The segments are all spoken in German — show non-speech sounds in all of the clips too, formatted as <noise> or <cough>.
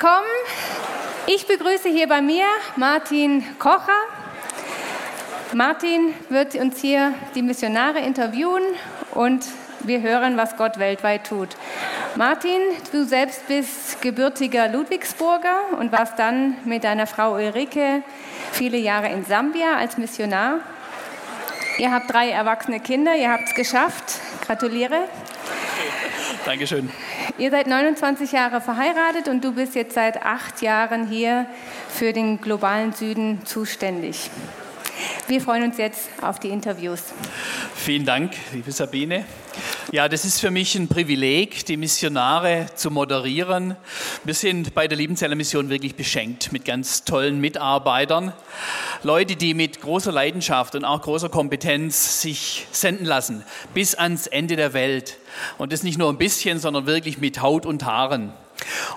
Willkommen. Ich begrüße hier bei mir Martin Kocher. Martin wird uns hier die Missionare interviewen und wir hören, was Gott weltweit tut. Martin, du selbst bist gebürtiger Ludwigsburger und warst dann mit deiner Frau Ulrike viele Jahre in Sambia als Missionar. Ihr habt drei erwachsene Kinder, ihr habt es geschafft. Gratuliere. Dankeschön. Ihr seid 29 Jahre verheiratet und du bist jetzt seit acht Jahren hier für den globalen Süden zuständig. Wir freuen uns jetzt auf die Interviews. Vielen Dank, liebe Sabine. Ja, das ist für mich ein Privileg, die Missionare zu moderieren. Wir sind bei der Liebenzeller Mission wirklich beschenkt mit ganz tollen Mitarbeitern. Leute, die mit großer Leidenschaft und auch großer Kompetenz sich senden lassen bis ans Ende der Welt. Und das nicht nur ein bisschen, sondern wirklich mit Haut und Haaren.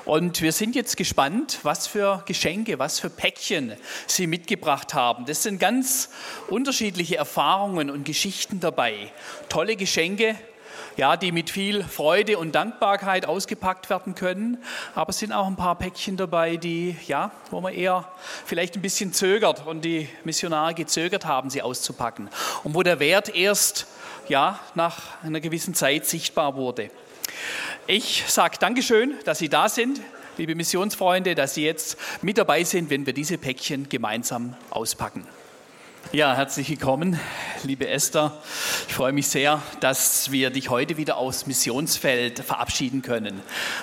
Und wir sind jetzt gespannt, was für Geschenke, was für Päckchen Sie mitgebracht haben. Das sind ganz unterschiedliche Erfahrungen und Geschichten dabei. Tolle Geschenke, ja, die mit viel Freude und Dankbarkeit ausgepackt werden können. Aber es sind auch ein paar Päckchen dabei, die, ja, wo man eher vielleicht ein bisschen zögert und die Missionare gezögert haben, sie auszupacken. Und wo der Wert erst, ja, nach einer gewissen Zeit sichtbar wurde. Ich sage Dankeschön, dass Sie da sind, liebe Missionsfreunde, dass Sie jetzt mit dabei sind, wenn wir diese Päckchen gemeinsam auspacken. Ja, herzlich willkommen, liebe Esther. Ich freue mich sehr, dass wir dich heute wieder aus Missionsfeld verabschieden können.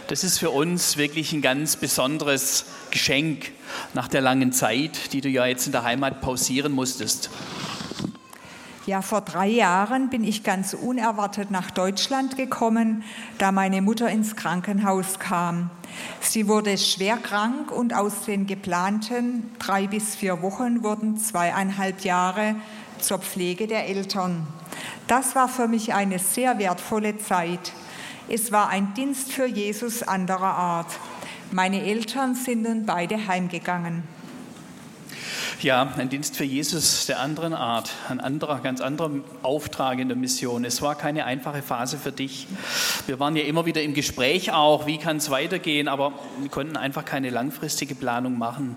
Das ist für uns wirklich ein ganz besonderes Geschenk nach der langen Zeit, die du ja jetzt in der Heimat pausieren musstest. Ja, vor drei Jahren bin ich ganz unerwartet nach Deutschland gekommen, da meine Mutter ins Krankenhaus kam. Sie wurde schwer krank und aus den geplanten drei bis vier Wochen wurden zweieinhalb Jahre zur Pflege der Eltern. Das war für mich eine sehr wertvolle Zeit. Es war ein Dienst für Jesus anderer Art. Meine Eltern sind nun beide heimgegangen. Ja, ein Dienst für Jesus der anderen Art, ein anderer, ganz anderer Auftrag in der Mission. Es war keine einfache Phase für dich. Wir waren ja immer wieder im Gespräch auch, wie kann es weitergehen, aber wir konnten einfach keine langfristige Planung machen.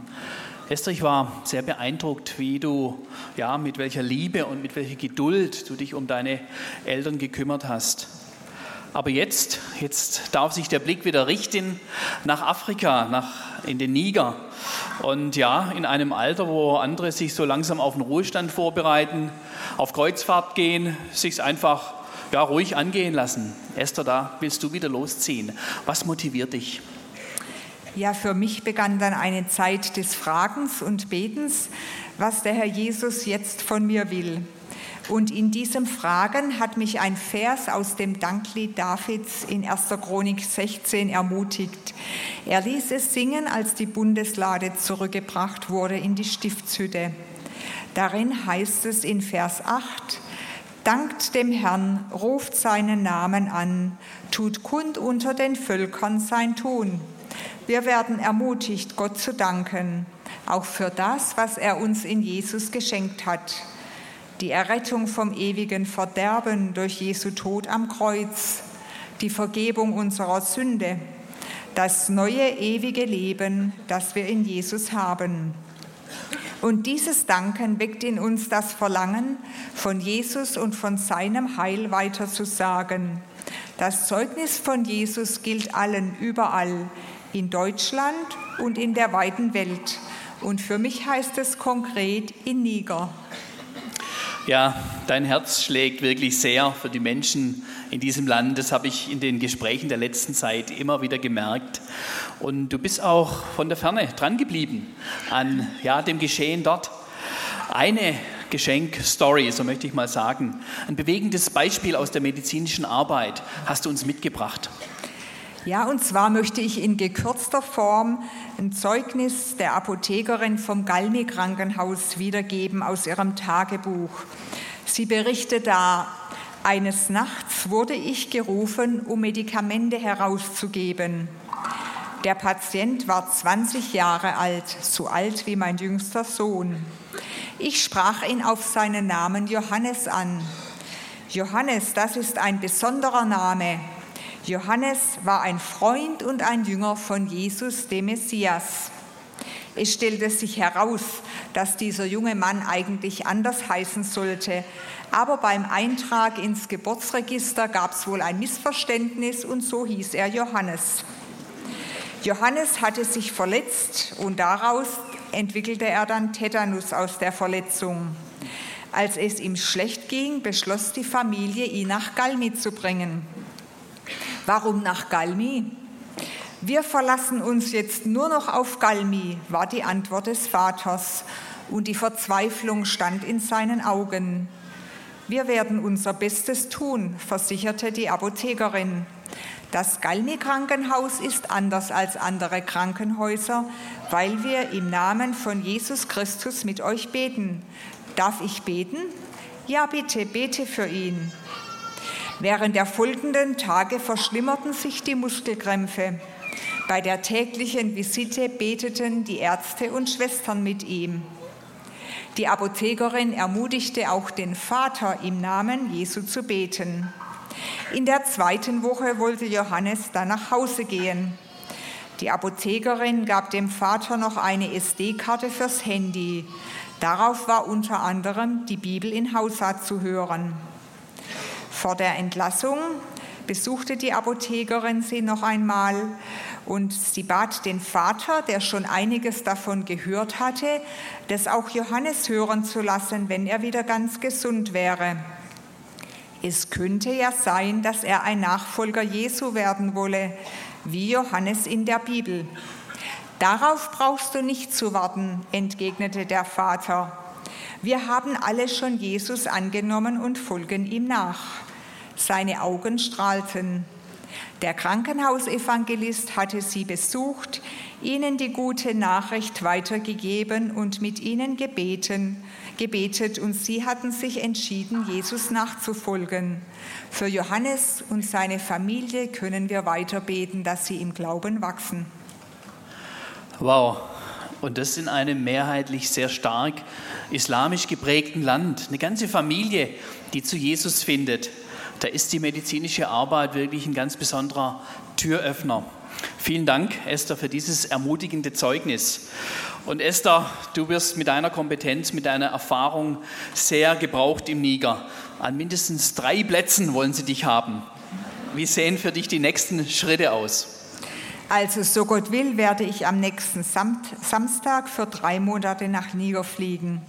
Esther, ich war sehr beeindruckt, wie du, ja, mit welcher Liebe und mit welcher Geduld du dich um deine Eltern gekümmert hast. Aber jetzt, jetzt darf sich der Blick wieder richten nach Afrika, nach, in den Niger. Und ja, in einem Alter, wo andere sich so langsam auf den Ruhestand vorbereiten, auf Kreuzfahrt gehen, sich einfach ja, ruhig angehen lassen. Esther, da willst du wieder losziehen. Was motiviert dich? Ja, für mich begann dann eine Zeit des Fragens und Betens, was der Herr Jesus jetzt von mir will. Und in diesem Fragen hat mich ein Vers aus dem Danklied Davids in 1. Chronik 16 ermutigt. Er ließ es singen, als die Bundeslade zurückgebracht wurde in die Stiftshütte. Darin heißt es in Vers 8, Dankt dem Herrn, ruft seinen Namen an, tut kund unter den Völkern sein Tun. Wir werden ermutigt, Gott zu danken, auch für das, was er uns in Jesus geschenkt hat die Errettung vom ewigen Verderben durch Jesu Tod am Kreuz, die Vergebung unserer Sünde, das neue ewige Leben, das wir in Jesus haben. Und dieses Danken weckt in uns das Verlangen, von Jesus und von seinem Heil weiterzusagen. Das Zeugnis von Jesus gilt allen überall, in Deutschland und in der weiten Welt. Und für mich heißt es konkret in Niger. Ja, dein Herz schlägt wirklich sehr für die Menschen in diesem Land. Das habe ich in den Gesprächen der letzten Zeit immer wieder gemerkt. Und du bist auch von der Ferne dran geblieben an ja, dem Geschehen dort. Eine Geschenkstory, so möchte ich mal sagen, ein bewegendes Beispiel aus der medizinischen Arbeit hast du uns mitgebracht. Ja, und zwar möchte ich in gekürzter Form ein Zeugnis der Apothekerin vom Galmi Krankenhaus wiedergeben aus ihrem Tagebuch. Sie berichtet da, eines Nachts wurde ich gerufen, um Medikamente herauszugeben. Der Patient war 20 Jahre alt, so alt wie mein jüngster Sohn. Ich sprach ihn auf seinen Namen Johannes an. Johannes, das ist ein besonderer Name. Johannes war ein Freund und ein Jünger von Jesus, dem Messias. Es stellte sich heraus, dass dieser junge Mann eigentlich anders heißen sollte, aber beim Eintrag ins Geburtsregister gab es wohl ein Missverständnis und so hieß er Johannes. Johannes hatte sich verletzt und daraus entwickelte er dann Tetanus aus der Verletzung. Als es ihm schlecht ging, beschloss die Familie, ihn nach Galmi zu bringen. Warum nach Galmi? Wir verlassen uns jetzt nur noch auf Galmi, war die Antwort des Vaters, und die Verzweiflung stand in seinen Augen. Wir werden unser Bestes tun, versicherte die Apothekerin. Das Galmi-Krankenhaus ist anders als andere Krankenhäuser, weil wir im Namen von Jesus Christus mit euch beten. Darf ich beten? Ja, bitte, bete für ihn. Während der folgenden Tage verschlimmerten sich die Muskelkrämpfe. Bei der täglichen Visite beteten die Ärzte und Schwestern mit ihm. Die Apothekerin ermutigte auch den Vater im Namen Jesu zu beten. In der zweiten Woche wollte Johannes dann nach Hause gehen. Die Apothekerin gab dem Vater noch eine SD-Karte fürs Handy. Darauf war unter anderem die Bibel in Hausa zu hören. Vor der Entlassung besuchte die Apothekerin sie noch einmal und sie bat den Vater, der schon einiges davon gehört hatte, das auch Johannes hören zu lassen, wenn er wieder ganz gesund wäre. Es könnte ja sein, dass er ein Nachfolger Jesu werden wolle, wie Johannes in der Bibel. Darauf brauchst du nicht zu warten, entgegnete der Vater. Wir haben alle schon Jesus angenommen und folgen ihm nach. Seine Augen strahlten. Der Krankenhausevangelist hatte sie besucht, ihnen die gute Nachricht weitergegeben und mit ihnen gebeten, gebetet und sie hatten sich entschieden, Jesus nachzufolgen. Für Johannes und seine Familie können wir weiter beten, dass sie im Glauben wachsen. Wow, und das in einem mehrheitlich sehr stark islamisch geprägten Land. Eine ganze Familie, die zu Jesus findet da ist die medizinische Arbeit wirklich ein ganz besonderer Türöffner. Vielen Dank, Esther, für dieses ermutigende Zeugnis. Und Esther, du wirst mit deiner Kompetenz, mit deiner Erfahrung sehr gebraucht im Niger. An mindestens drei Plätzen wollen sie dich haben. Wie sehen für dich die nächsten Schritte aus? Also, so Gott will, werde ich am nächsten Samstag für drei Monate nach Niger fliegen.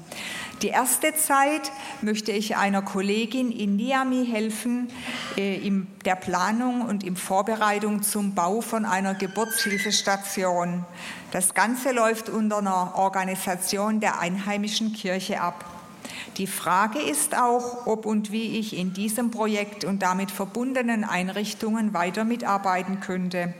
Die erste Zeit möchte ich einer Kollegin in Niamey helfen äh, in der Planung und in Vorbereitung zum Bau von einer Geburtshilfestation. Das Ganze läuft unter einer Organisation der einheimischen Kirche ab. Die Frage ist auch, ob und wie ich in diesem Projekt und damit verbundenen Einrichtungen weiter mitarbeiten könnte.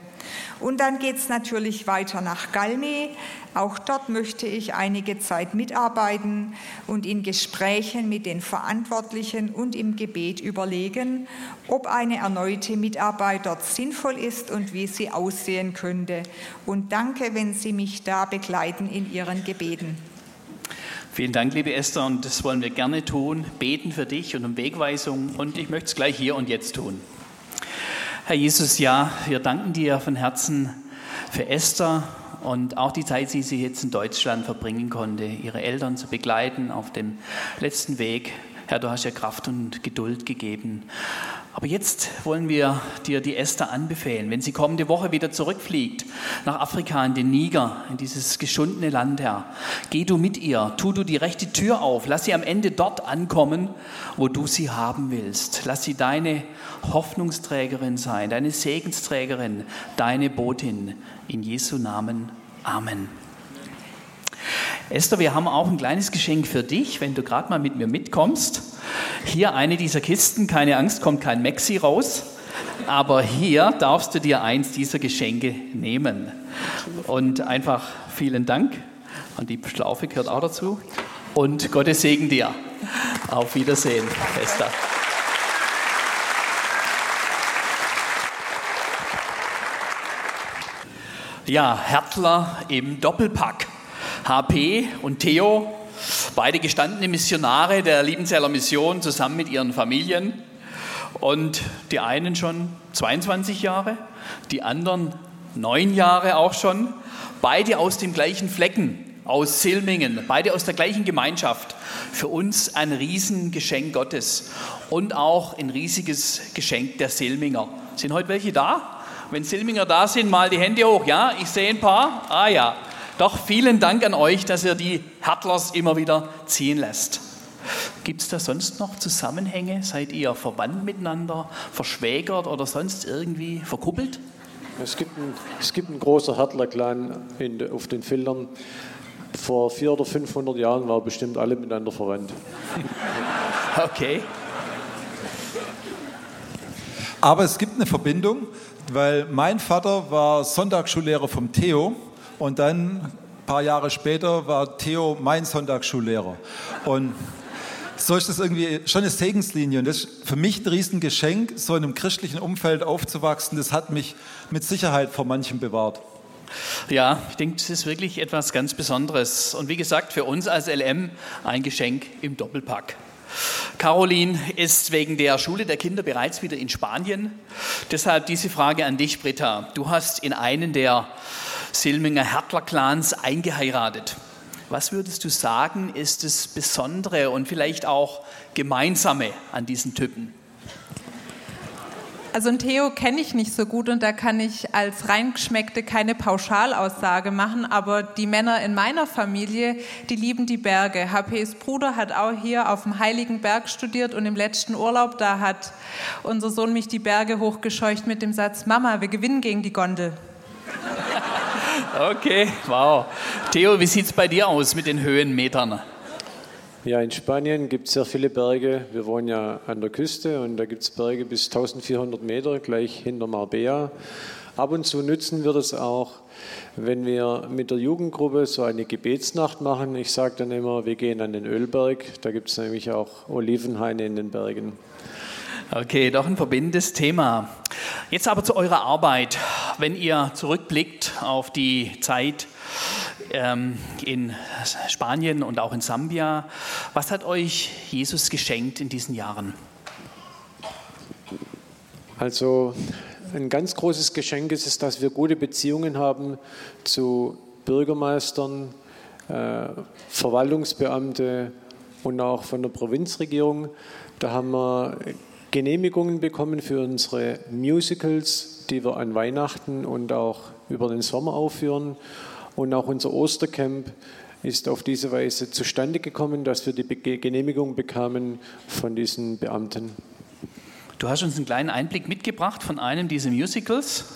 Und dann geht es natürlich weiter nach Galmi. Auch dort möchte ich einige Zeit mitarbeiten und in Gesprächen mit den Verantwortlichen und im Gebet überlegen, ob eine erneute Mitarbeit dort sinnvoll ist und wie sie aussehen könnte. Und danke, wenn Sie mich da begleiten in Ihren Gebeten. Vielen Dank, liebe Esther, und das wollen wir gerne tun. Beten für dich und um Wegweisung. Und ich möchte es gleich hier und jetzt tun. Herr Jesus, ja, wir danken dir von Herzen für Esther und auch die Zeit, die sie jetzt in Deutschland verbringen konnte, ihre Eltern zu begleiten auf dem letzten Weg. Herr, du hast ja Kraft und Geduld gegeben. Aber jetzt wollen wir dir die Esther anbefehlen, wenn sie kommende Woche wieder zurückfliegt nach Afrika, in den Niger, in dieses geschundene Land, Herr. Geh du mit ihr, tu du die rechte Tür auf, lass sie am Ende dort ankommen, wo du sie haben willst. Lass sie deine Hoffnungsträgerin sein, deine Segensträgerin, deine Botin. In Jesu Namen. Amen. Esther, wir haben auch ein kleines Geschenk für dich, wenn du gerade mal mit mir mitkommst. Hier eine dieser Kisten, keine Angst, kommt kein Maxi raus. aber hier darfst du dir eins dieser Geschenke nehmen. Und einfach vielen Dank. Und die Schlaufe gehört auch dazu. Und Gottes Segen dir. Auf Wiedersehen, Esther. Ja, Hertler im Doppelpack. HP und Theo, beide gestandene Missionare der Liebenzeller Mission, zusammen mit ihren Familien. Und die einen schon 22 Jahre, die anderen neun Jahre auch schon. Beide aus dem gleichen Flecken, aus Silmingen, beide aus der gleichen Gemeinschaft. Für uns ein Riesengeschenk Gottes und auch ein riesiges Geschenk der Silminger. Sind heute welche da? Wenn Silminger da sind, mal die Hände hoch. Ja, ich sehe ein paar. Ah ja. Doch vielen Dank an euch, dass ihr die Hertlers immer wieder ziehen lässt. Gibt es da sonst noch Zusammenhänge? Seid ihr verwandt miteinander, verschwägert oder sonst irgendwie verkuppelt? Es gibt, ein, es gibt einen großen Hertler-Clan auf den Filtern. Vor 400 oder 500 Jahren waren bestimmt alle miteinander verwandt. <laughs> Okay. Aber es gibt eine Verbindung, weil mein Vater war Sonntagsschullehrer vom Theo und dann ein paar Jahre später war Theo mein Sonntagsschullehrer. Und so ist das irgendwie schon eine Segenslinie. Und das ist für mich ein Riesengeschenk, so in einem christlichen Umfeld aufzuwachsen. Das hat mich mit Sicherheit vor manchem bewahrt. Ja, ich denke, das ist wirklich etwas ganz Besonderes. Und wie gesagt, für uns als LM ein Geschenk im Doppelpack. Caroline ist wegen der Schule der Kinder bereits wieder in Spanien. Deshalb diese Frage an dich, Britta. Du hast in einen der Silminger Hertler-Clans eingeheiratet. Was würdest du sagen, ist das Besondere und vielleicht auch Gemeinsame an diesen Typen? Also Theo kenne ich nicht so gut und da kann ich als Reingeschmeckte keine Pauschalaussage machen, aber die Männer in meiner Familie, die lieben die Berge. HPs Bruder hat auch hier auf dem Heiligen Berg studiert und im letzten Urlaub, da hat unser Sohn mich die Berge hochgescheucht mit dem Satz, Mama, wir gewinnen gegen die Gondel. Okay, wow. Theo, wie sieht es bei dir aus mit den Höhenmetern? Ja, in Spanien gibt es sehr viele Berge. Wir wohnen ja an der Küste und da gibt es Berge bis 1400 Meter, gleich hinter Marbella. Ab und zu nutzen wir das auch, wenn wir mit der Jugendgruppe so eine Gebetsnacht machen. Ich sage dann immer, wir gehen an den Ölberg. Da gibt es nämlich auch Olivenhaine in den Bergen. Okay, doch ein verbindendes Thema. Jetzt aber zu eurer Arbeit. Wenn ihr zurückblickt auf die Zeit ähm, in Spanien und auch in Sambia, was hat euch Jesus geschenkt in diesen Jahren? Also ein ganz großes Geschenk ist es, dass wir gute Beziehungen haben zu Bürgermeistern, äh, Verwaltungsbeamte und auch von der Provinzregierung. Da haben wir Genehmigungen bekommen für unsere Musicals, die wir an Weihnachten und auch über den Sommer aufführen. Und auch unser Ostercamp ist auf diese Weise zustande gekommen, dass wir die Genehmigung bekamen von diesen Beamten. Du hast uns einen kleinen Einblick mitgebracht von einem dieser Musicals.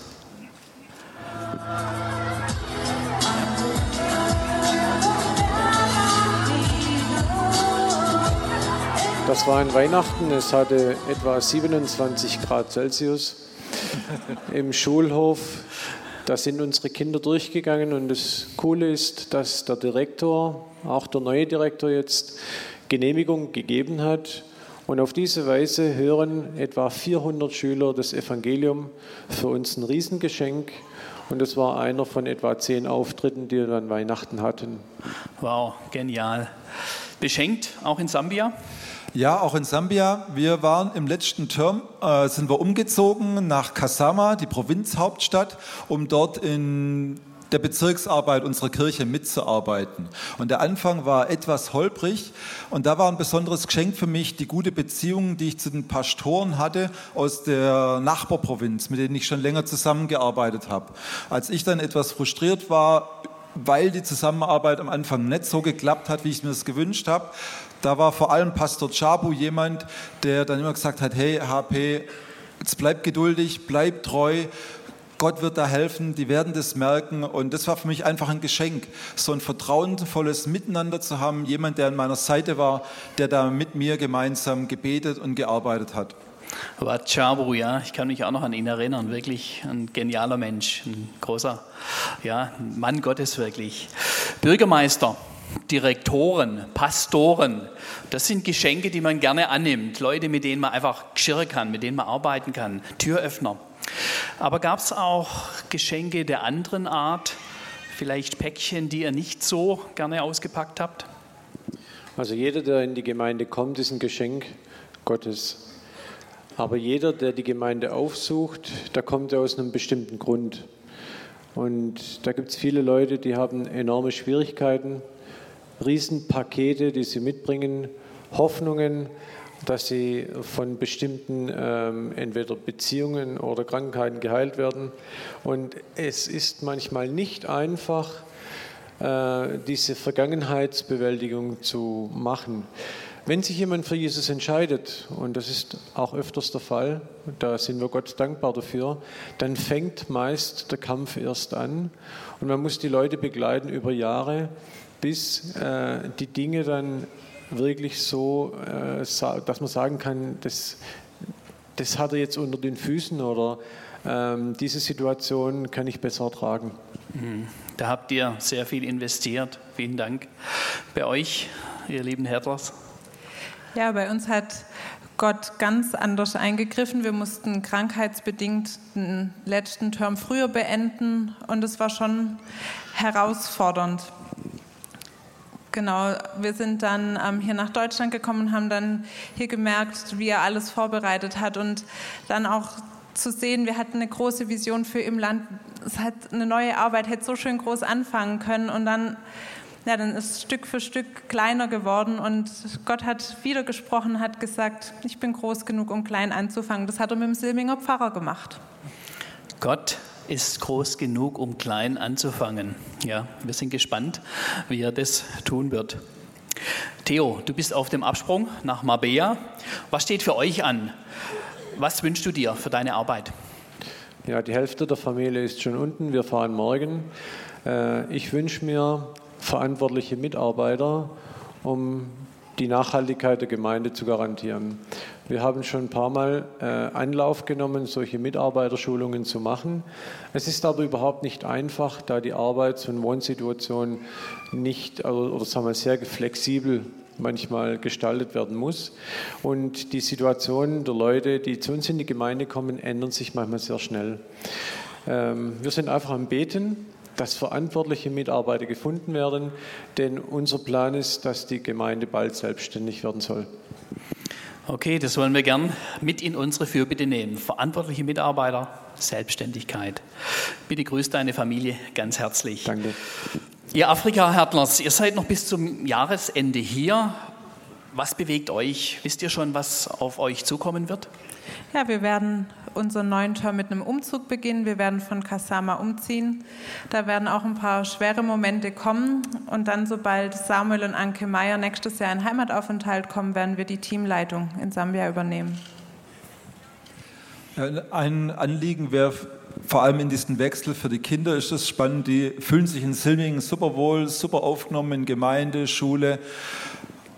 Das war in Weihnachten, es hatte etwa 27 Grad Celsius im Schulhof. Da sind unsere Kinder durchgegangen und das Coole ist, dass der Direktor, auch der neue Direktor jetzt, Genehmigung gegeben hat. Und auf diese Weise hören etwa 400 Schüler das Evangelium. Für uns ein Riesengeschenk. Und das war einer von etwa zehn Auftritten, die wir an Weihnachten hatten. Wow, genial. Beschenkt auch in Sambia? Ja, auch in Sambia. Wir waren im letzten Term, äh, sind wir umgezogen nach Kasama, die Provinzhauptstadt, um dort in der Bezirksarbeit unserer Kirche mitzuarbeiten. Und der Anfang war etwas holprig und da war ein besonderes Geschenk für mich die gute Beziehung, die ich zu den Pastoren hatte aus der Nachbarprovinz, mit denen ich schon länger zusammengearbeitet habe. Als ich dann etwas frustriert war, weil die Zusammenarbeit am Anfang nicht so geklappt hat, wie ich mir das gewünscht habe, da war vor allem Pastor Chabu jemand, der dann immer gesagt hat, hey HP, jetzt bleib geduldig, bleib treu, Gott wird da helfen, die werden das merken. Und das war für mich einfach ein Geschenk, so ein vertrauensvolles Miteinander zu haben, jemand, der an meiner Seite war, der da mit mir gemeinsam gebetet und gearbeitet hat. Wachabu, ja, ich kann mich auch noch an ihn erinnern. Wirklich ein genialer Mensch, ein großer ja, Mann Gottes wirklich. Bürgermeister, Direktoren, Pastoren, das sind Geschenke, die man gerne annimmt. Leute, mit denen man einfach geschirren kann, mit denen man arbeiten kann. Türöffner. Aber gab es auch Geschenke der anderen Art? Vielleicht Päckchen, die ihr nicht so gerne ausgepackt habt? Also jeder, der in die Gemeinde kommt, ist ein Geschenk Gottes. Aber jeder, der die Gemeinde aufsucht, da kommt er aus einem bestimmten Grund. Und da gibt es viele Leute, die haben enorme Schwierigkeiten, Riesenpakete, die sie mitbringen, Hoffnungen, dass sie von bestimmten ähm, entweder Beziehungen oder Krankheiten geheilt werden. Und es ist manchmal nicht einfach, äh, diese Vergangenheitsbewältigung zu machen. Wenn sich jemand für Jesus entscheidet, und das ist auch öfters der Fall, da sind wir Gott dankbar dafür, dann fängt meist der Kampf erst an und man muss die Leute begleiten über Jahre, bis äh, die Dinge dann wirklich so, äh, dass man sagen kann, das, das hat er jetzt unter den Füßen oder ähm, diese Situation kann ich besser ertragen. Mhm. Da habt ihr sehr viel investiert. Vielen Dank. Bei euch, ihr lieben Hertlers? Ja, bei uns hat Gott ganz anders eingegriffen. Wir mussten krankheitsbedingt den letzten Term früher beenden und es war schon herausfordernd. Genau, wir sind dann ähm, hier nach Deutschland gekommen und haben dann hier gemerkt, wie er alles vorbereitet hat und dann auch zu sehen, wir hatten eine große Vision für im Land. Es hat eine neue Arbeit, hätte so schön groß anfangen können und dann, ja, dann ist Stück für Stück kleiner geworden und Gott hat wieder gesprochen, hat gesagt, ich bin groß genug, um klein anzufangen. Das hat er mit dem Silminger Pfarrer gemacht. Gott ist groß genug, um klein anzufangen. Ja, wir sind gespannt, wie er das tun wird. Theo, du bist auf dem Absprung nach Marbella. Was steht für euch an? Was wünschst du dir für deine Arbeit? Ja, die Hälfte der Familie ist schon unten. Wir fahren morgen. Äh, ich wünsche mir verantwortliche Mitarbeiter, um die Nachhaltigkeit der Gemeinde zu garantieren. Wir haben schon ein paar Mal äh, Anlauf genommen, solche Mitarbeiterschulungen zu machen. Es ist aber überhaupt nicht einfach, da die Arbeits- und Wohnsituation nicht oder, oder sagen wir, sehr flexibel manchmal gestaltet werden muss. Und die Situation der Leute, die zu uns in die Gemeinde kommen, ändern sich manchmal sehr schnell. Ähm, wir sind einfach am Beten, dass verantwortliche Mitarbeiter gefunden werden, denn unser Plan ist, dass die Gemeinde bald selbstständig werden soll. Okay, das wollen wir gern mit in unsere Fürbitte nehmen. Verantwortliche Mitarbeiter, Selbstständigkeit. Bitte grüßt deine Familie ganz herzlich. Danke. Ihr Afrika-Härtlers, ihr seid noch bis zum Jahresende hier. Was bewegt euch? Wisst ihr schon, was auf euch zukommen wird? Ja, wir werden unseren neuen Term mit einem Umzug beginnen. Wir werden von Kasama umziehen. Da werden auch ein paar schwere Momente kommen. Und dann, sobald Samuel und Anke Meyer nächstes Jahr in Heimataufenthalt kommen, werden wir die Teamleitung in Sambia übernehmen. Ein Anliegen wäre vor allem in diesem Wechsel für die Kinder ist es spannend. Die fühlen sich in Silmingen super wohl, super aufgenommen in Gemeinde, Schule.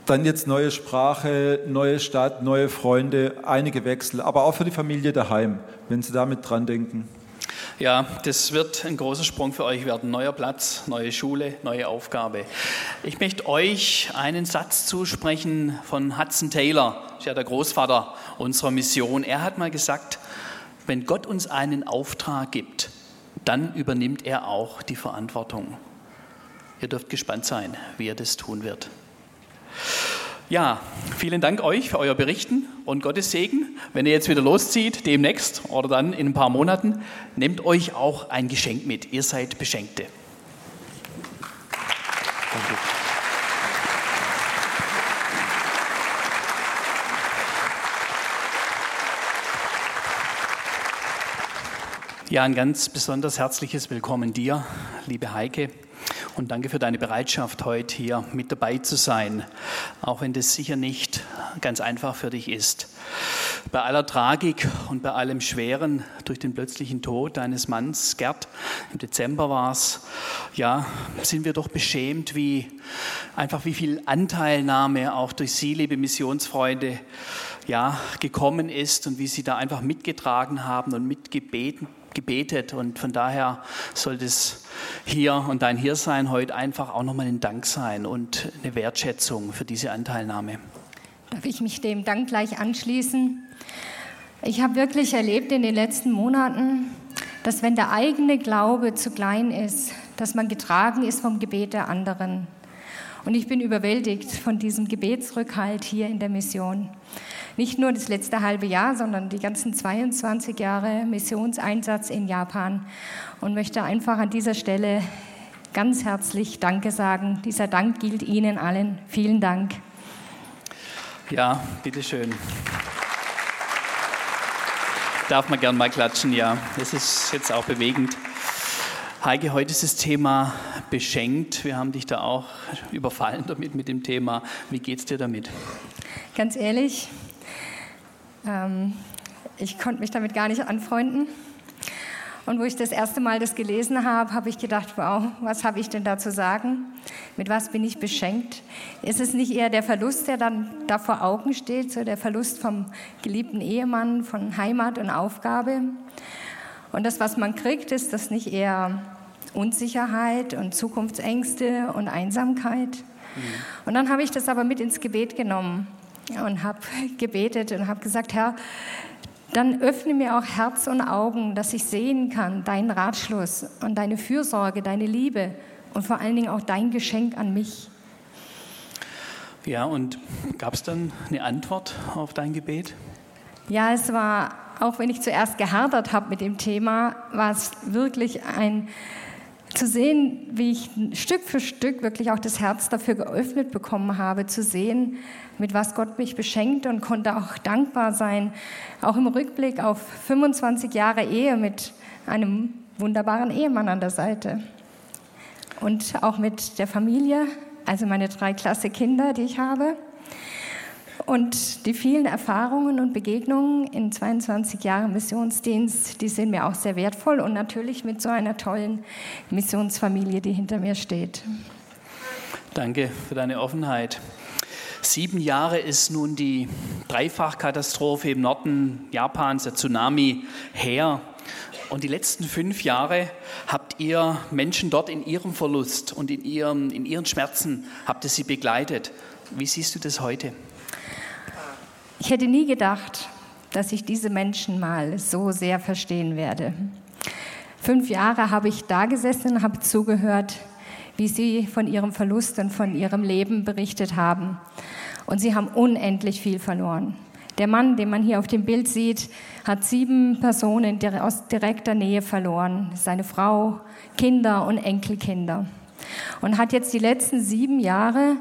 Dann jetzt neue Sprache, neue Stadt, neue Freunde, einige Wechsel, aber auch für die Familie daheim, wenn Sie damit dran denken. Ja, das wird ein großer Sprung für euch werden. Neuer Platz, neue Schule, neue Aufgabe. Ich möchte euch einen Satz zusprechen von Hudson Taylor, ist ja der Großvater unserer Mission. Er hat mal gesagt, wenn Gott uns einen Auftrag gibt, dann übernimmt er auch die Verantwortung. Ihr dürft gespannt sein, wie er das tun wird. Ja, vielen Dank euch für euer Berichten und Gottes Segen. Wenn ihr jetzt wieder loszieht, demnächst oder dann in ein paar Monaten, nehmt euch auch ein Geschenk mit. Ihr seid Beschenkte. Danke. Ja, ein ganz besonders herzliches Willkommen dir, liebe Heike. Und danke für deine Bereitschaft, heute hier mit dabei zu sein, auch wenn das sicher nicht ganz einfach für dich ist. Bei aller Tragik und bei allem Schweren durch den plötzlichen Tod deines Manns Gerd, im Dezember war es, ja, sind wir doch beschämt, wie einfach wie viel Anteilnahme auch durch Sie, liebe Missionsfreunde, ja, gekommen ist und wie Sie da einfach mitgetragen haben und mitgebeten gebetet und von daher sollte es hier und dein Hiersein heute einfach auch nochmal ein Dank sein und eine Wertschätzung für diese Anteilnahme. Darf ich mich dem Dank gleich anschließen? Ich habe wirklich erlebt in den letzten Monaten, dass wenn der eigene Glaube zu klein ist, dass man getragen ist vom Gebet der anderen. Und ich bin überwältigt von diesem Gebetsrückhalt hier in der Mission. Nicht nur das letzte halbe Jahr, sondern die ganzen 22 Jahre Missionseinsatz in Japan. Und möchte einfach an dieser Stelle ganz herzlich Danke sagen. Dieser Dank gilt Ihnen allen. Vielen Dank. Ja, bitteschön. Darf man gern mal klatschen, ja. Das ist jetzt auch bewegend. Heike, heute ist das Thema beschenkt. Wir haben dich da auch überfallen damit mit dem Thema. Wie geht's dir damit? Ganz ehrlich, ähm, ich konnte mich damit gar nicht anfreunden. Und wo ich das erste Mal das gelesen habe, habe ich gedacht, wow, was habe ich denn da zu sagen? Mit was bin ich beschenkt? Ist es nicht eher der Verlust, der dann da vor Augen steht, so der Verlust vom geliebten Ehemann, von Heimat und Aufgabe? Und das, was man kriegt, ist das nicht eher Unsicherheit und Zukunftsängste und Einsamkeit? Mhm. Und dann habe ich das aber mit ins Gebet genommen und habe gebetet und habe gesagt, Herr, dann öffne mir auch Herz und Augen, dass ich sehen kann, deinen Ratschluss und deine Fürsorge, deine Liebe und vor allen Dingen auch dein Geschenk an mich. Ja, und gab es dann eine Antwort auf dein Gebet? Ja, es war, auch wenn ich zuerst gehadert habe mit dem Thema, war es wirklich ein zu sehen, wie ich Stück für Stück wirklich auch das Herz dafür geöffnet bekommen habe, zu sehen, mit was Gott mich beschenkt und konnte auch dankbar sein, auch im Rückblick auf 25 Jahre Ehe mit einem wunderbaren Ehemann an der Seite. Und auch mit der Familie, also meine drei klasse Kinder, die ich habe. Und die vielen Erfahrungen und Begegnungen in 22 Jahren Missionsdienst, die sind mir auch sehr wertvoll und natürlich mit so einer tollen Missionsfamilie, die hinter mir steht. Danke für deine Offenheit. Sieben Jahre ist nun die Dreifachkatastrophe im Norden Japans, der Tsunami, her. Und die letzten fünf Jahre habt ihr Menschen dort in ihrem Verlust und in ihren, in ihren Schmerzen, habt ihr sie begleitet. Wie siehst du das heute? Ich hätte nie gedacht, dass ich diese Menschen mal so sehr verstehen werde. Fünf Jahre habe ich da gesessen und habe zugehört, wie sie von ihrem Verlust und von ihrem Leben berichtet haben. Und sie haben unendlich viel verloren. Der Mann, den man hier auf dem Bild sieht, hat sieben Personen aus direkter Nähe verloren. Seine Frau, Kinder und Enkelkinder. Und hat jetzt die letzten sieben Jahre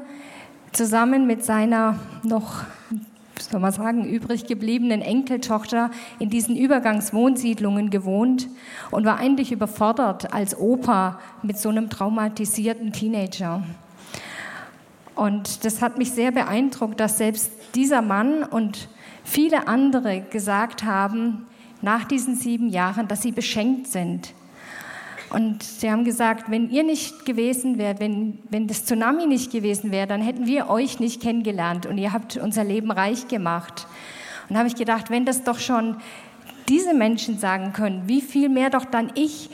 zusammen mit seiner noch soll man sagen, übrig gebliebenen Enkeltochter in diesen Übergangswohnsiedlungen gewohnt und war eigentlich überfordert als Opa mit so einem traumatisierten Teenager. Und das hat mich sehr beeindruckt, dass selbst dieser Mann und viele andere gesagt haben, nach diesen sieben Jahren, dass sie beschenkt sind und sie haben gesagt, wenn ihr nicht gewesen wärt, wenn, wenn das Tsunami nicht gewesen wäre, dann hätten wir euch nicht kennengelernt und ihr habt unser Leben reich gemacht. Und da habe ich gedacht, wenn das doch schon diese Menschen sagen können, wie viel mehr doch dann ich,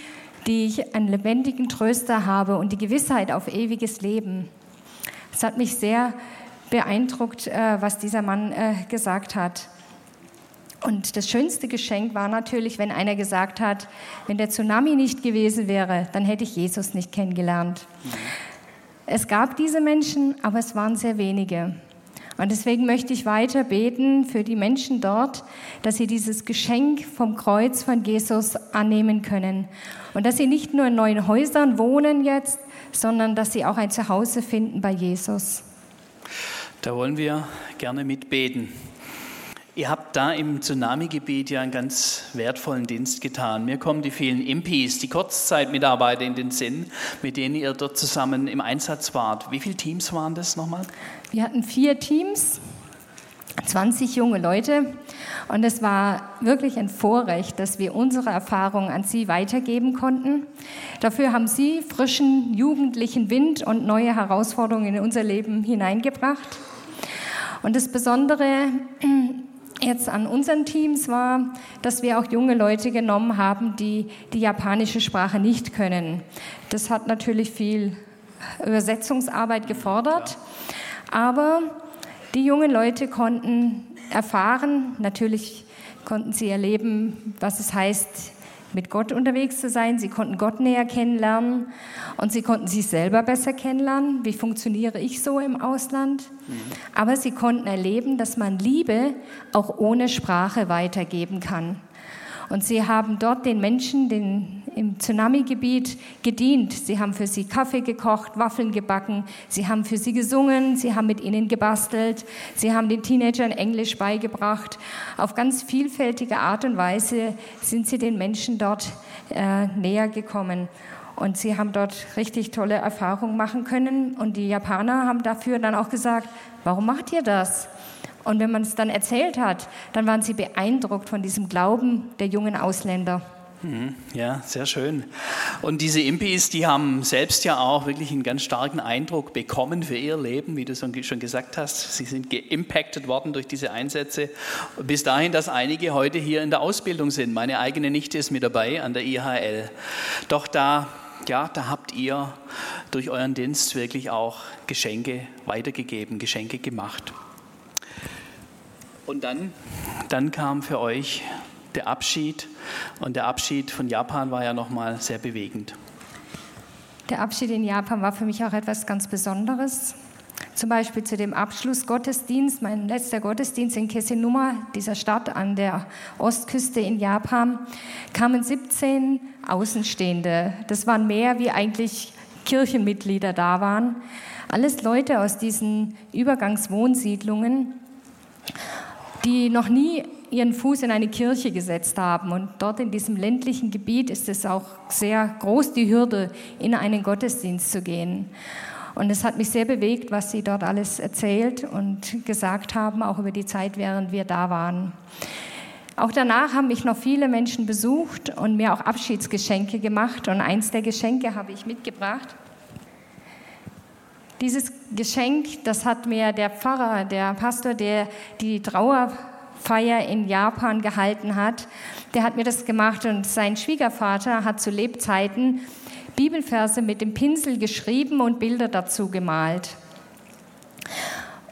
die ich einen lebendigen Tröster habe und die Gewissheit auf ewiges Leben. Es hat mich sehr beeindruckt, äh, was dieser Mann äh, gesagt hat. Und das schönste Geschenk war natürlich, wenn einer gesagt hat, wenn der Tsunami nicht gewesen wäre, dann hätte ich Jesus nicht kennengelernt. Es gab diese Menschen, aber es waren sehr wenige. Und deswegen möchte ich weiter beten für die Menschen dort, dass sie dieses Geschenk vom Kreuz von Jesus annehmen können. Und dass sie nicht nur in neuen Häusern wohnen jetzt, sondern dass sie auch ein Zuhause finden bei Jesus. Da wollen wir gerne mitbeten. Ihr habt da im Tsunami-Gebiet ja einen ganz wertvollen Dienst getan. Mir kommen die vielen Impis, die Kurzzeitmitarbeiter in den Sinn, mit denen ihr dort zusammen im Einsatz wart. Wie viele Teams waren das nochmal? Wir hatten vier Teams 20 junge Leute. Und es war wirklich ein Vorrecht, dass wir unsere Erfahrungen an Sie weitergeben konnten. Dafür haben Sie frischen jugendlichen Wind und neue Herausforderungen in unser Leben hineingebracht. Und das Besondere <clears throat> jetzt an unseren Teams war, dass wir auch junge Leute genommen haben, die die japanische Sprache nicht können. Das hat natürlich viel Übersetzungsarbeit gefordert, aber die jungen Leute konnten erfahren, natürlich konnten sie erleben, was es heißt, mit Gott unterwegs zu sein. Sie konnten Gott näher kennenlernen und sie konnten sich selber besser kennenlernen. Wie funktioniere ich so im Ausland? Mhm. Aber sie konnten erleben, dass man Liebe auch ohne Sprache weitergeben kann. Und sie haben dort den Menschen den, im Tsunami-Gebiet gedient. Sie haben für sie Kaffee gekocht, Waffeln gebacken, sie haben für sie gesungen, sie haben mit ihnen gebastelt, sie haben den Teenagern Englisch beigebracht. Auf ganz vielfältige Art und Weise sind sie den Menschen dort äh, näher gekommen. Und sie haben dort richtig tolle Erfahrungen machen können. Und die Japaner haben dafür dann auch gesagt, warum macht ihr das? Und wenn man es dann erzählt hat, dann waren sie beeindruckt von diesem Glauben der jungen Ausländer. Mhm. Ja, sehr schön. Und diese Impis, die haben selbst ja auch wirklich einen ganz starken Eindruck bekommen für ihr Leben, wie du schon gesagt hast. Sie sind geimpacted worden durch diese Einsätze. Bis dahin, dass einige heute hier in der Ausbildung sind. Meine eigene Nichte ist mit dabei an der IHL. Doch da, ja, da habt ihr durch euren Dienst wirklich auch Geschenke weitergegeben, Geschenke gemacht. Und dann, dann kam für euch der Abschied. Und der Abschied von Japan war ja nochmal sehr bewegend. Der Abschied in Japan war für mich auch etwas ganz Besonderes. Zum Beispiel zu dem Abschlussgottesdienst, mein letzter Gottesdienst in Kesenuma, dieser Stadt an der Ostküste in Japan, kamen 17 Außenstehende. Das waren mehr, wie eigentlich Kirchenmitglieder da waren. Alles Leute aus diesen Übergangswohnsiedlungen die noch nie ihren Fuß in eine Kirche gesetzt haben. Und dort in diesem ländlichen Gebiet ist es auch sehr groß, die Hürde, in einen Gottesdienst zu gehen. Und es hat mich sehr bewegt, was Sie dort alles erzählt und gesagt haben, auch über die Zeit, während wir da waren. Auch danach haben mich noch viele Menschen besucht und mir auch Abschiedsgeschenke gemacht. Und eins der Geschenke habe ich mitgebracht. Dieses Geschenk, das hat mir der Pfarrer, der Pastor, der die Trauerfeier in Japan gehalten hat, der hat mir das gemacht und sein Schwiegervater hat zu Lebzeiten Bibelverse mit dem Pinsel geschrieben und Bilder dazu gemalt.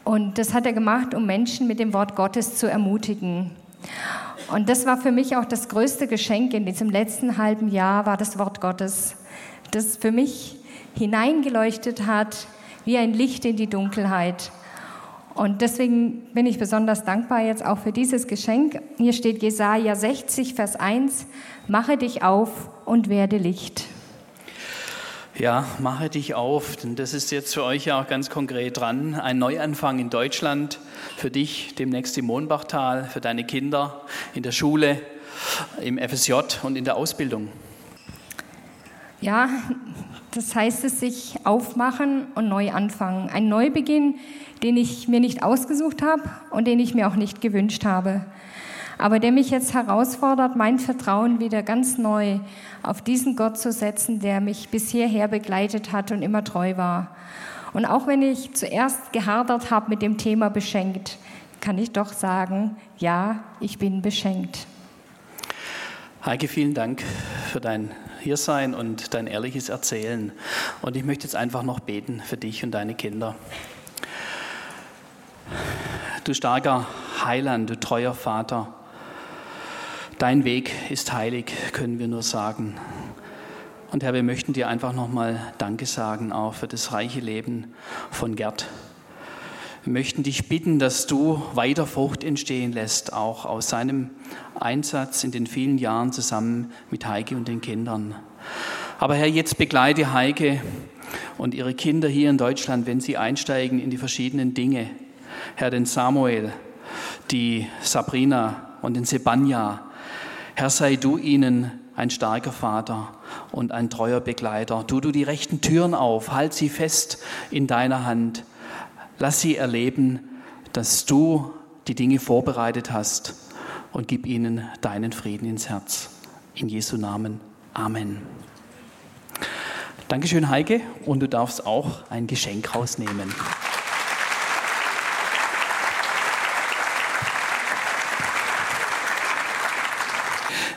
Und das hat er gemacht, um Menschen mit dem Wort Gottes zu ermutigen. Und das war für mich auch das größte Geschenk in diesem letzten halben Jahr, war das Wort Gottes, das für mich hineingeleuchtet hat wie ein Licht in die Dunkelheit. Und deswegen bin ich besonders dankbar jetzt auch für dieses Geschenk. Hier steht Jesaja 60, Vers 1: Mache dich auf und werde Licht. Ja, mache dich auf, denn das ist jetzt für euch ja auch ganz konkret dran. Ein Neuanfang in Deutschland, für dich demnächst im Mohnbachtal, für deine Kinder in der Schule, im FSJ und in der Ausbildung. Ja, das heißt es, sich aufmachen und neu anfangen. Ein Neubeginn, den ich mir nicht ausgesucht habe und den ich mir auch nicht gewünscht habe. Aber der mich jetzt herausfordert, mein Vertrauen wieder ganz neu auf diesen Gott zu setzen, der mich bis hierher begleitet hat und immer treu war. Und auch wenn ich zuerst gehadert habe mit dem Thema beschenkt, kann ich doch sagen, ja, ich bin beschenkt. Heike, vielen Dank für dein hier sein und dein ehrliches Erzählen. Und ich möchte jetzt einfach noch beten für dich und deine Kinder. Du starker Heiland, du treuer Vater, dein Weg ist heilig, können wir nur sagen. Und Herr, wir möchten dir einfach nochmal Danke sagen, auch für das reiche Leben von Gerd. Wir möchten dich bitten, dass du weiter Frucht entstehen lässt, auch aus seinem Einsatz in den vielen Jahren zusammen mit Heike und den Kindern. Aber Herr, jetzt begleite Heike und ihre Kinder hier in Deutschland, wenn sie einsteigen in die verschiedenen Dinge. Herr, den Samuel, die Sabrina und den Sebanja. Herr, sei du ihnen ein starker Vater und ein treuer Begleiter. Tu du die rechten Türen auf, halt sie fest in deiner Hand. Lass sie erleben, dass du die Dinge vorbereitet hast und gib ihnen deinen Frieden ins Herz. In Jesu Namen. Amen. Dankeschön, Heike, und du darfst auch ein Geschenk rausnehmen.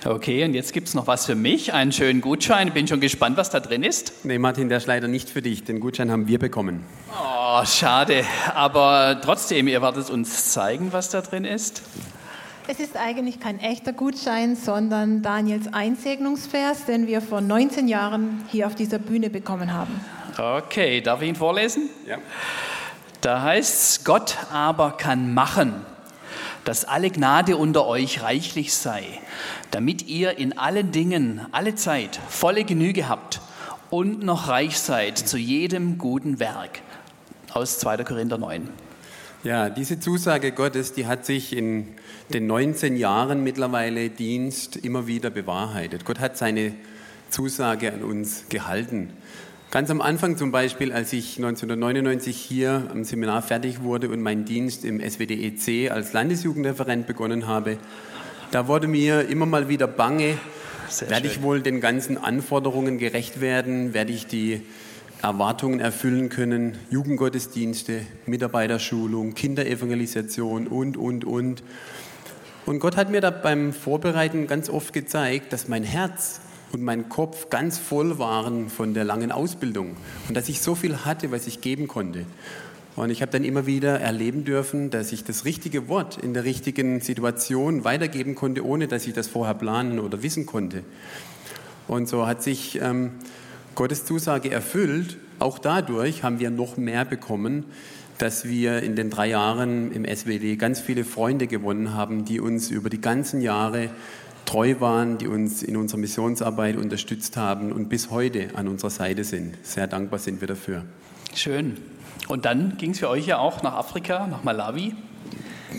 Okay, und jetzt gibt es noch was für mich, einen schönen Gutschein. Bin schon gespannt, was da drin ist. Nee, Martin, der ist leider nicht für dich. Den Gutschein haben wir bekommen. Oh, schade. Aber trotzdem, ihr werdet uns zeigen, was da drin ist. Es ist eigentlich kein echter Gutschein, sondern Daniels Einsegnungsvers, den wir vor 19 Jahren hier auf dieser Bühne bekommen haben. Okay, darf ich ihn vorlesen? Ja. Da heißt es, Gott aber kann machen, dass alle Gnade unter euch reichlich sei, damit ihr in allen Dingen, alle Zeit volle Genüge habt und noch reich seid zu jedem guten Werk. Aus 2. Korinther 9. Ja, diese Zusage Gottes, die hat sich in den 19 Jahren mittlerweile Dienst immer wieder bewahrheitet. Gott hat seine Zusage an uns gehalten. Ganz am Anfang zum Beispiel, als ich 1999 hier am Seminar fertig wurde und meinen Dienst im SWDEC als Landesjugendreferent begonnen habe, da wurde mir immer mal wieder bange, Sehr werde schön. ich wohl den ganzen Anforderungen gerecht werden, werde ich die Erwartungen erfüllen können, Jugendgottesdienste, Mitarbeiterschulung, Kinderevangelisation und, und, und. Und Gott hat mir da beim Vorbereiten ganz oft gezeigt, dass mein Herz und mein Kopf ganz voll waren von der langen Ausbildung und dass ich so viel hatte, was ich geben konnte. Und ich habe dann immer wieder erleben dürfen, dass ich das richtige Wort in der richtigen Situation weitergeben konnte, ohne dass ich das vorher planen oder wissen konnte. Und so hat sich ähm, Gottes Zusage erfüllt. Auch dadurch haben wir noch mehr bekommen, dass wir in den drei Jahren im SWD ganz viele Freunde gewonnen haben, die uns über die ganzen Jahre treu waren, die uns in unserer Missionsarbeit unterstützt haben und bis heute an unserer Seite sind. Sehr dankbar sind wir dafür. Schön. Und dann ging es für euch ja auch nach Afrika, nach Malawi.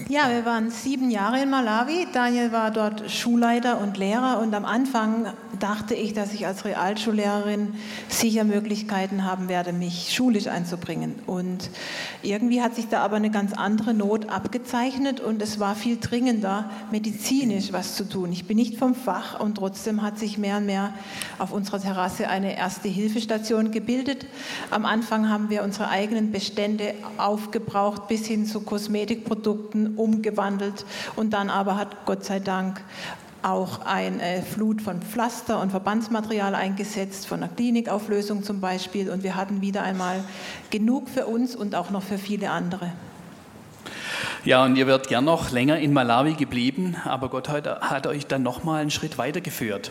Ja, wir waren sieben Jahre in Malawi. Daniel war dort Schulleiter und Lehrer und am Anfang dachte ich, dass ich als Realschullehrerin sicher Möglichkeiten haben werde, mich schulisch einzubringen. Und irgendwie hat sich da aber eine ganz andere Not abgezeichnet und es war viel dringender, medizinisch was zu tun. Ich bin nicht vom Fach und trotzdem hat sich mehr und mehr auf unserer Terrasse eine erste Hilfestation gebildet. Am Anfang haben wir unsere eigenen Bestände aufgebraucht bis hin zu Kosmetikprodukten umgewandelt und dann aber hat Gott sei Dank auch eine Flut von Pflaster und Verbandsmaterial eingesetzt, von einer Klinikauflösung zum Beispiel. Und wir hatten wieder einmal genug für uns und auch noch für viele andere. Ja, und ihr werdet gern noch länger in Malawi geblieben, aber Gott hat, hat euch dann nochmal einen Schritt weitergeführt.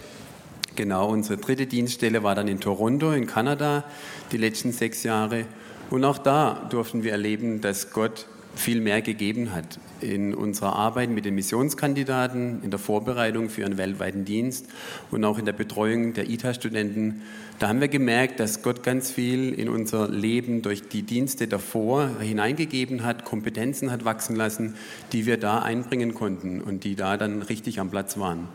Genau, unsere dritte Dienststelle war dann in Toronto in Kanada die letzten sechs Jahre. Und auch da durften wir erleben, dass Gott viel mehr gegeben hat in unserer Arbeit mit den Missionskandidaten, in der Vorbereitung für ihren weltweiten Dienst und auch in der Betreuung der ITA-Studenten. Da haben wir gemerkt, dass Gott ganz viel in unser Leben durch die Dienste davor hineingegeben hat, Kompetenzen hat wachsen lassen, die wir da einbringen konnten und die da dann richtig am Platz waren.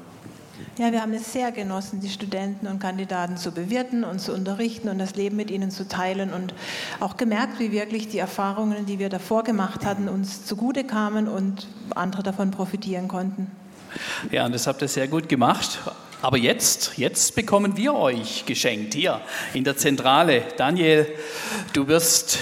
Ja, wir haben es sehr genossen, die Studenten und Kandidaten zu bewirten und zu unterrichten und das Leben mit ihnen zu teilen und auch gemerkt, wie wirklich die Erfahrungen, die wir davor gemacht hatten, uns zugute kamen und andere davon profitieren konnten. Ja, und das habt ihr sehr gut gemacht. Aber jetzt, jetzt bekommen wir euch geschenkt hier in der Zentrale. Daniel, du wirst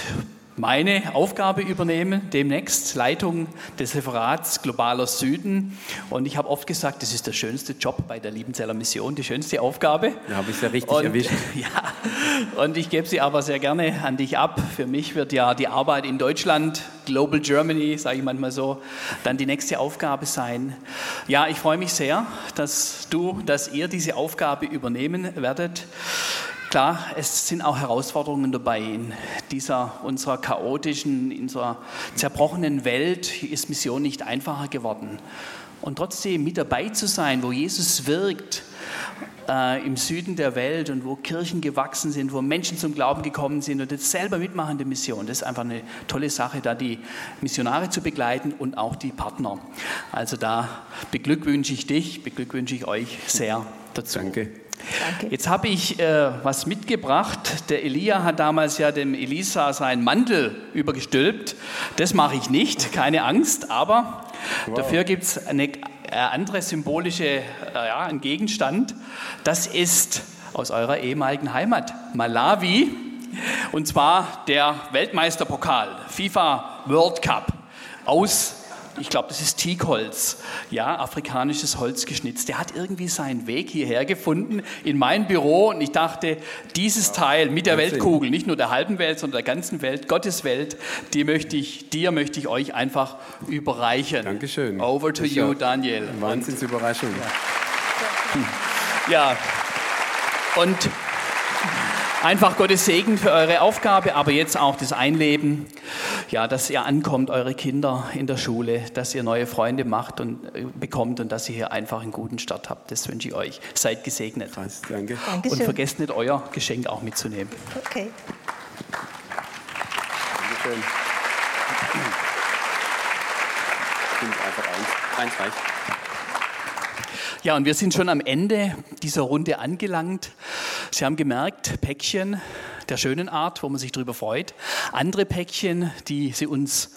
meine Aufgabe übernehmen, demnächst Leitung des Referats Globaler Süden. Und ich habe oft gesagt, das ist der schönste Job bei der Liebenzeller Mission, die schönste Aufgabe. Da habe ich es ja richtig Und, erwischt. <laughs> ja, und ich gebe sie aber sehr gerne an dich ab. Für mich wird ja die Arbeit in Deutschland, Global Germany, sage ich manchmal so, dann die nächste Aufgabe sein. Ja, ich freue mich sehr, dass du, dass ihr diese Aufgabe übernehmen werdet. Klar, es sind auch Herausforderungen dabei. In dieser unserer chaotischen, in unserer zerbrochenen Welt ist Mission nicht einfacher geworden. Und trotzdem mit dabei zu sein, wo Jesus wirkt, äh, im Süden der Welt und wo Kirchen gewachsen sind, wo Menschen zum Glauben gekommen sind und jetzt selber mitmachen der Mission. Das ist einfach eine tolle Sache, da die Missionare zu begleiten und auch die Partner. Also da beglückwünsche ich dich, beglückwünsche ich euch sehr dazu. Danke. Danke. Jetzt habe ich äh, was mitgebracht. Der Elia hat damals ja dem Elisa seinen Mantel übergestülpt. Das mache ich nicht, keine Angst. Aber Wow. Dafür gibt es eine äh, andere symbolische, äh, ja, einen Gegenstand. Das ist aus eurer ehemaligen Heimat, Malawi. Und zwar der Weltmeisterpokal, FIFA World Cup aus ich glaube, das ist Teakholz, ja, afrikanisches Holz geschnitzt. Der hat irgendwie seinen Weg hierher gefunden in mein Büro und ich dachte, dieses Teil mit der Weltkugel, nicht nur der halben Welt, sondern der ganzen Welt, Gottes Welt, die möchte ich, dir möchte ich euch einfach überreichen. Dankeschön. Over to you, Daniel. Wahnsinnsüberraschung. Ja. Und Einfach Gottes Segen für eure Aufgabe, aber jetzt auch das Einleben, ja, dass ihr ankommt, eure Kinder in der Schule, dass ihr neue Freunde macht und äh, bekommt und dass ihr hier einfach einen guten Start habt. Das wünsche ich euch. Seid gesegnet. Krass, danke. Dankeschön. Und vergesst nicht, euer Geschenk auch mitzunehmen. Okay. Dankeschön. Einfach eins. Eins reicht. Ja, und wir sind schon am Ende dieser Runde angelangt. Sie haben gemerkt, Päckchen der schönen Art, wo man sich darüber freut. Andere Päckchen, die Sie uns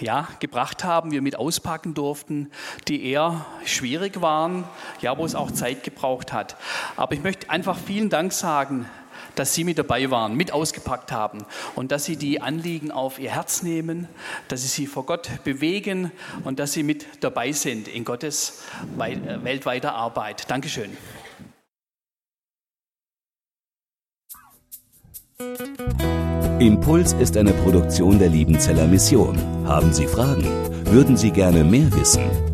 ja, gebracht haben, wir mit auspacken durften, die eher schwierig waren, ja, wo es auch Zeit gebraucht hat. Aber ich möchte einfach vielen Dank sagen dass Sie mit dabei waren, mit ausgepackt haben und dass Sie die Anliegen auf Ihr Herz nehmen, dass Sie sie vor Gott bewegen und dass Sie mit dabei sind in Gottes äh, weltweiter Arbeit. Dankeschön. Impuls ist eine Produktion der Liebenzeller Mission. Haben Sie Fragen? Würden Sie gerne mehr wissen?